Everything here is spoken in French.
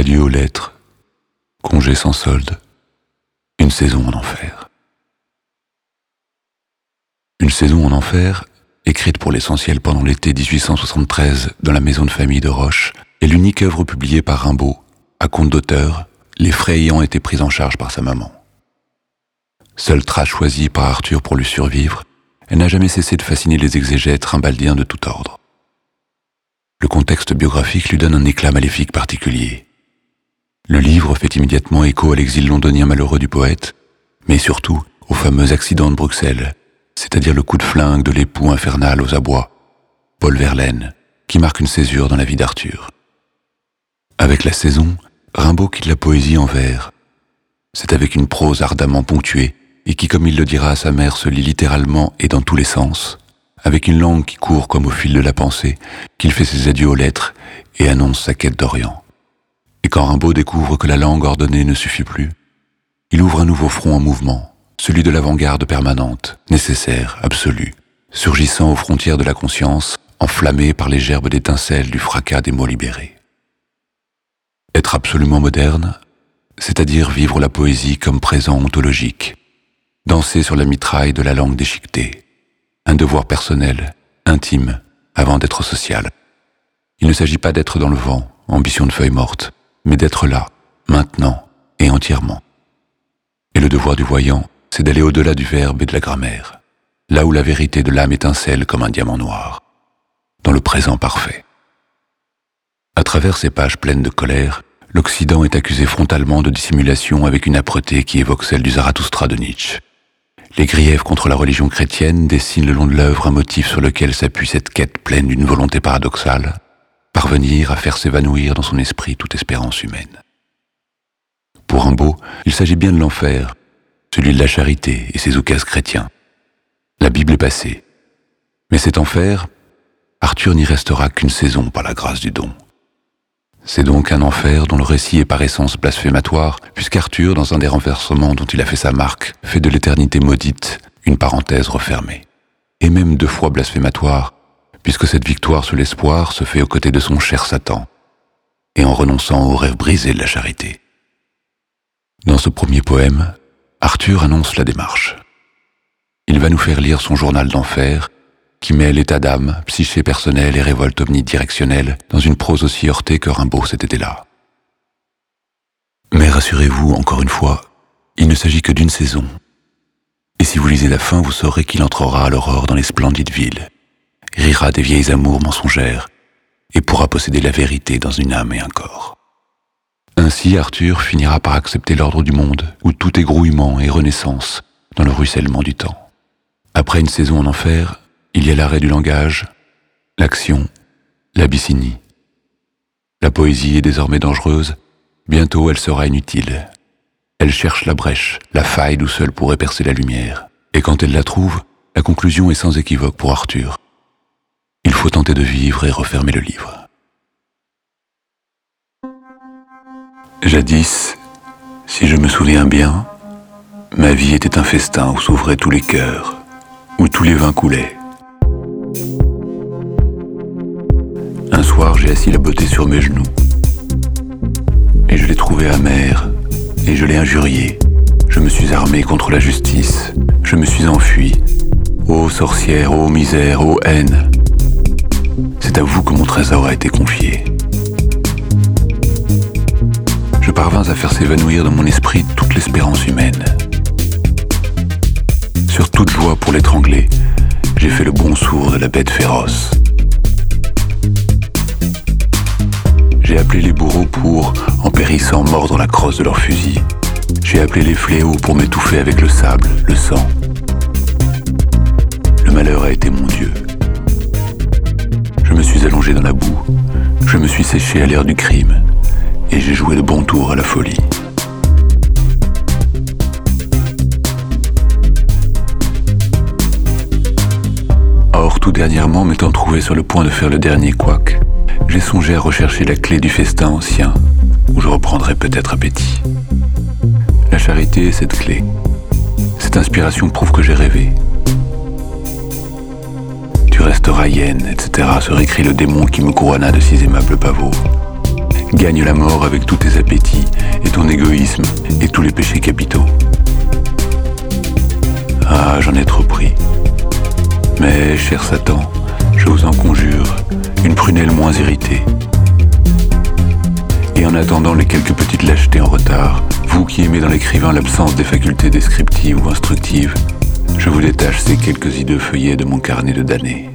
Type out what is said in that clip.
L'adieu aux lettres, congé sans solde, une saison en enfer. Une saison en enfer, écrite pour l'essentiel pendant l'été 1873 dans la maison de famille de Roche, est l'unique œuvre publiée par Rimbaud, à compte d'auteur, les frais ayant été pris en charge par sa maman. Seule trace choisie par Arthur pour lui survivre, elle n'a jamais cessé de fasciner les exégètes rimbaldiens de tout ordre. Le contexte biographique lui donne un éclat maléfique particulier. Le livre fait immédiatement écho à l'exil londonien malheureux du poète, mais surtout au fameux accident de Bruxelles, c'est-à-dire le coup de flingue de l'époux infernal aux abois, Paul Verlaine, qui marque une césure dans la vie d'Arthur. Avec la saison, Rimbaud quitte la poésie en vers. C'est avec une prose ardemment ponctuée et qui, comme il le dira à sa mère, se lit littéralement et dans tous les sens, avec une langue qui court comme au fil de la pensée, qu'il fait ses adieux aux lettres et annonce sa quête d'Orient. Et quand Rimbaud découvre que la langue ordonnée ne suffit plus, il ouvre un nouveau front en mouvement, celui de l'avant-garde permanente, nécessaire, absolue, surgissant aux frontières de la conscience, enflammé par les gerbes d'étincelles du fracas des mots libérés. Être absolument moderne, c'est-à-dire vivre la poésie comme présent ontologique, danser sur la mitraille de la langue déchiquetée, un devoir personnel, intime, avant d'être social. Il ne s'agit pas d'être dans le vent, ambition de feuille morte, mais d'être là, maintenant et entièrement. Et le devoir du voyant, c'est d'aller au-delà du verbe et de la grammaire, là où la vérité de l'âme étincelle comme un diamant noir, dans le présent parfait. À travers ces pages pleines de colère, l'Occident est accusé frontalement de dissimulation avec une âpreté qui évoque celle du Zarathustra de Nietzsche. Les griefs contre la religion chrétienne dessinent le long de l'œuvre un motif sur lequel s'appuie cette quête pleine d'une volonté paradoxale, parvenir à faire s'évanouir dans son esprit toute espérance humaine. Pour Rimbaud, il s'agit bien de l'enfer, celui de la charité et ses oukases chrétiens. La Bible est passée. Mais cet enfer, Arthur n'y restera qu'une saison par la grâce du don. C'est donc un enfer dont le récit est par essence blasphématoire, puisqu'Arthur, dans un des renversements dont il a fait sa marque, fait de l'éternité maudite une parenthèse refermée. Et même deux fois blasphématoire, puisque cette victoire sur l'espoir se fait aux côtés de son cher Satan, et en renonçant au rêve brisé de la charité. Dans ce premier poème, Arthur annonce la démarche. Il va nous faire lire son journal d'enfer, qui mêle état d'âme, psyché personnelle et révolte omnidirectionnelle dans une prose aussi heurtée que Rimbaud s'était là. Mais rassurez-vous, encore une fois, il ne s'agit que d'une saison. Et si vous lisez la fin, vous saurez qu'il entrera à l'aurore dans les splendides villes, rira des vieilles amours mensongères, et pourra posséder la vérité dans une âme et un corps. Ainsi Arthur finira par accepter l'ordre du monde, où tout est grouillement et renaissance dans le ruissellement du temps. Après une saison en enfer, il y a l'arrêt du langage, l'action, l'Abyssinie. La poésie est désormais dangereuse, bientôt elle sera inutile. Elle cherche la brèche, la faille d'où seule pourrait percer la lumière. Et quand elle la trouve, la conclusion est sans équivoque pour Arthur. Il faut tenter de vivre et refermer le livre. Jadis, si je me souviens bien, ma vie était un festin où s'ouvraient tous les cœurs, où tous les vins coulaient. Un soir, j'ai assis la beauté sur mes genoux. Et je l'ai trouvée amère, et je l'ai injuriée. Je me suis armé contre la justice, je me suis enfui. Ô sorcière, ô misère, ô haine, c'est à vous que mon trésor a été confié. Je parvins à faire s'évanouir dans mon esprit toute l'espérance humaine. Sur toute joie pour l'étrangler, j'ai fait le bon sourd de la bête féroce. J'ai appelé les bourreaux pour, en périssant, mordre la crosse de leur fusil. J'ai appelé les fléaux pour m'étouffer avec le sable, le sang. Le malheur a été mon Dieu. Me suis allongé dans la boue, je me suis séché à l'air du crime, et j'ai joué le bon tour à la folie. Or, tout dernièrement, m'étant trouvé sur le point de faire le dernier couac, j'ai songé à rechercher la clé du festin ancien, où je reprendrai peut-être appétit. La charité est cette clé. Cette inspiration prouve que j'ai rêvé. Hyène, etc. se récrit le démon qui me couronna de six aimables pavots. Gagne la mort avec tous tes appétits et ton égoïsme et tous les péchés capitaux. Ah, j'en ai trop pris. Mais, cher Satan, je vous en conjure, une prunelle moins irritée. Et en attendant les quelques petites lâchetés en retard, vous qui aimez dans l'écrivain l'absence des facultés descriptives ou instructives, je vous détache ces quelques hideux feuillets de mon carnet de damnés.